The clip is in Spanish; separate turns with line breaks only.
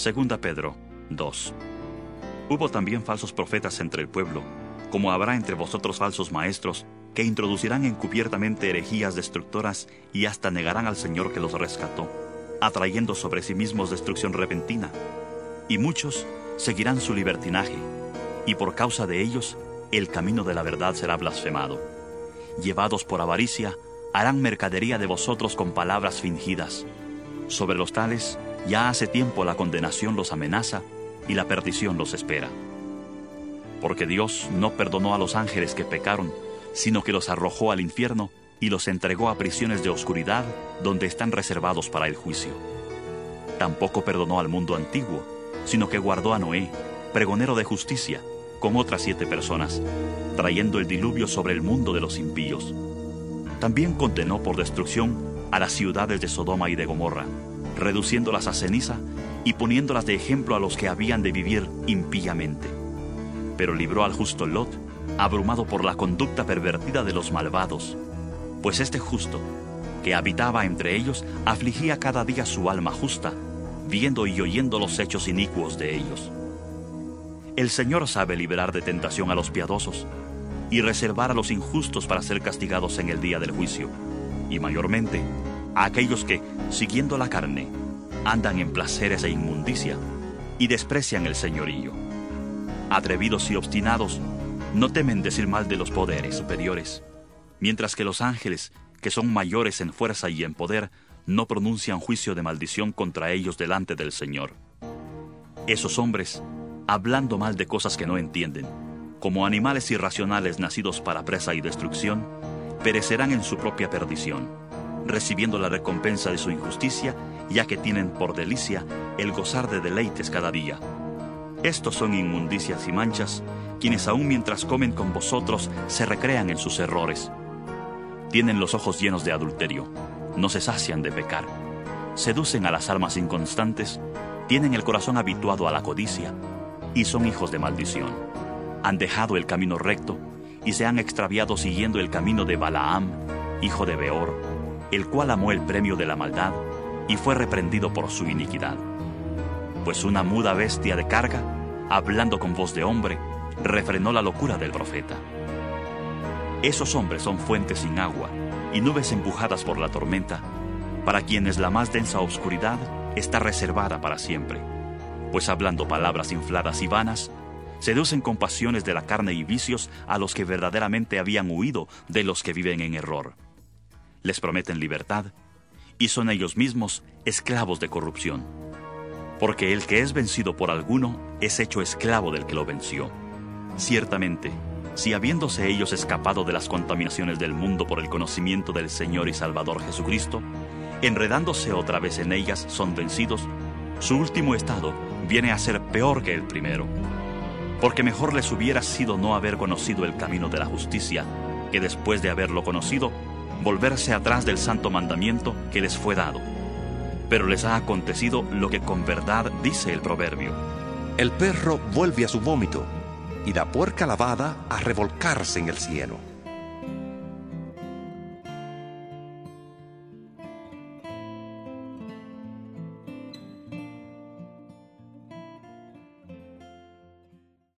Segunda Pedro 2. Hubo también falsos profetas entre el pueblo, como habrá entre vosotros falsos maestros, que introducirán encubiertamente herejías destructoras y hasta negarán al Señor que los rescató, atrayendo sobre sí mismos destrucción repentina. Y muchos seguirán su libertinaje, y por causa de ellos el camino de la verdad será blasfemado. Llevados por avaricia, harán mercadería de vosotros con palabras fingidas. Sobre los tales, ya hace tiempo la condenación los amenaza y la perdición los espera. Porque Dios no perdonó a los ángeles que pecaron, sino que los arrojó al infierno y los entregó a prisiones de oscuridad donde están reservados para el juicio. Tampoco perdonó al mundo antiguo, sino que guardó a Noé, pregonero de justicia, con otras siete personas, trayendo el diluvio sobre el mundo de los impíos. También condenó por destrucción a las ciudades de Sodoma y de Gomorra, reduciéndolas a ceniza y poniéndolas de ejemplo a los que habían de vivir impíamente. Pero libró al justo Lot, abrumado por la conducta pervertida de los malvados, pues este justo, que habitaba entre ellos, afligía cada día su alma justa, viendo y oyendo los hechos inicuos de ellos. El Señor sabe liberar de tentación a los piadosos y reservar a los injustos para ser castigados en el día del juicio, y mayormente a aquellos que, siguiendo la carne, andan en placeres e inmundicia y desprecian el señorío. Atrevidos y obstinados, no temen decir mal de los poderes superiores, mientras que los ángeles, que son mayores en fuerza y en poder, no pronuncian juicio de maldición contra ellos delante del Señor. Esos hombres, hablando mal de cosas que no entienden, como animales irracionales nacidos para presa y destrucción, perecerán en su propia perdición recibiendo la recompensa de su injusticia, ya que tienen por delicia el gozar de deleites cada día. Estos son inmundicias y manchas, quienes aun mientras comen con vosotros se recrean en sus errores. Tienen los ojos llenos de adulterio, no se sacian de pecar, seducen a las almas inconstantes, tienen el corazón habituado a la codicia y son hijos de maldición. Han dejado el camino recto y se han extraviado siguiendo el camino de Balaam, hijo de Beor, el cual amó el premio de la maldad y fue reprendido por su iniquidad. Pues una muda bestia de carga, hablando con voz de hombre, refrenó la locura del profeta. Esos hombres son fuentes sin agua y nubes empujadas por la tormenta, para quienes la más densa oscuridad está reservada para siempre, pues hablando palabras infladas y vanas, seducen con pasiones de la carne y vicios a los que verdaderamente habían huido de los que viven en error les prometen libertad y son ellos mismos esclavos de corrupción. Porque el que es vencido por alguno es hecho esclavo del que lo venció. Ciertamente, si habiéndose ellos escapado de las contaminaciones del mundo por el conocimiento del Señor y Salvador Jesucristo, enredándose otra vez en ellas son vencidos, su último estado viene a ser peor que el primero. Porque mejor les hubiera sido no haber conocido el camino de la justicia, que después de haberlo conocido, volverse atrás del santo mandamiento que les fue dado. Pero les ha acontecido lo que con verdad dice el proverbio.
El perro vuelve a su vómito y la puerca lavada a revolcarse en el cielo.